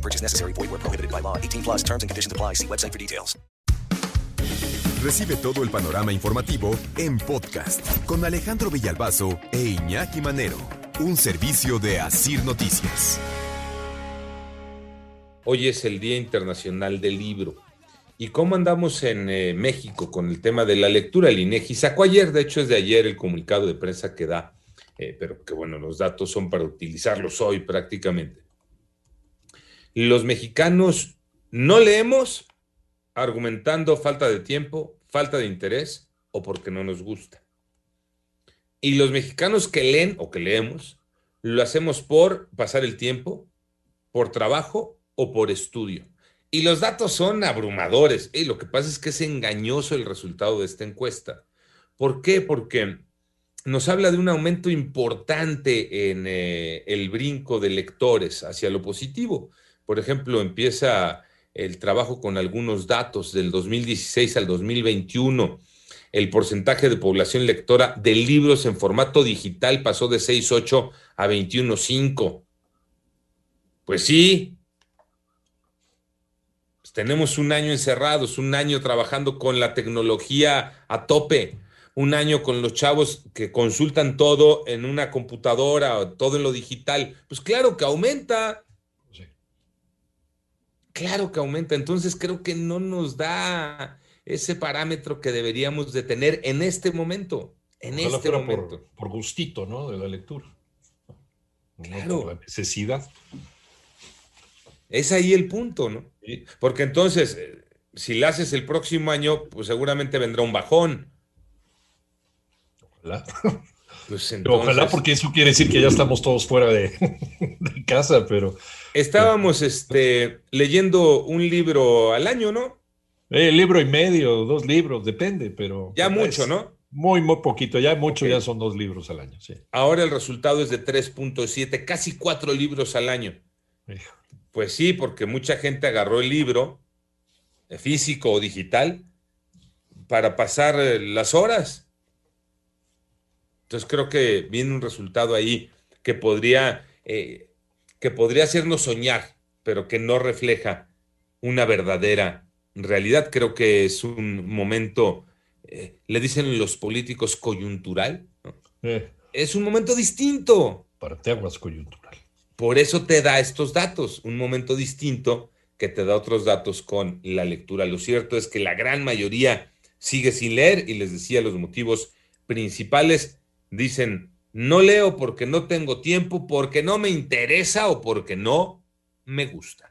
No purchase necessary. Void where prohibited by law. 18 plus terms and conditions apply. See website for details. Recibe todo el panorama informativo en podcast con Alejandro Villalbazo e Iñaki Manero. Un servicio de Asir Noticias. Hoy es el Día Internacional del Libro. ¿Y cómo andamos en eh, México con el tema de la lectura? El INEGI sacó ayer, de hecho es de ayer el comunicado de prensa que da, eh, pero que bueno, los datos son para utilizarlos hoy prácticamente. Los mexicanos no leemos argumentando falta de tiempo, falta de interés o porque no nos gusta. Y los mexicanos que leen o que leemos, lo hacemos por pasar el tiempo, por trabajo o por estudio. Y los datos son abrumadores. Y lo que pasa es que es engañoso el resultado de esta encuesta. ¿Por qué? Porque nos habla de un aumento importante en eh, el brinco de lectores hacia lo positivo. Por ejemplo, empieza el trabajo con algunos datos del 2016 al 2021. El porcentaje de población lectora de libros en formato digital pasó de 6.8 a 21.5. Pues sí, pues tenemos un año encerrados, un año trabajando con la tecnología a tope, un año con los chavos que consultan todo en una computadora, todo en lo digital. Pues claro que aumenta. Claro que aumenta. Entonces creo que no nos da ese parámetro que deberíamos de tener en este momento. En Ojalá este momento. Por, por gustito, ¿no? De la lectura. No Claro. por la necesidad. Es ahí el punto, ¿no? Sí. Porque entonces, eh, si la haces el próximo año, pues seguramente vendrá un bajón. Ojalá. Pues entonces, Ojalá, porque eso quiere decir que ya estamos todos fuera de, de casa, pero estábamos este, leyendo un libro al año, ¿no? eh, libro y medio, dos libros, depende, pero Ya mucho, ¿no? Muy, muy poquito, ya mucho, ya son dos libros al año, sí. Ahora el resultado es de 3.7, casi cuatro libros al año. Hijo. Pues sí, porque mucha gente agarró el libro, eh, físico o digital, para pasar eh, las horas. Entonces creo que viene un resultado ahí que podría, eh, que podría hacernos soñar, pero que no refleja una verdadera realidad. Creo que es un momento, eh, le dicen los políticos coyuntural, ¿no? Eh, es un momento distinto. parteaguas coyuntural. Por eso te da estos datos, un momento distinto que te da otros datos con la lectura. Lo cierto es que la gran mayoría sigue sin leer y les decía los motivos principales. Dicen, no leo porque no tengo tiempo, porque no me interesa o porque no me gusta.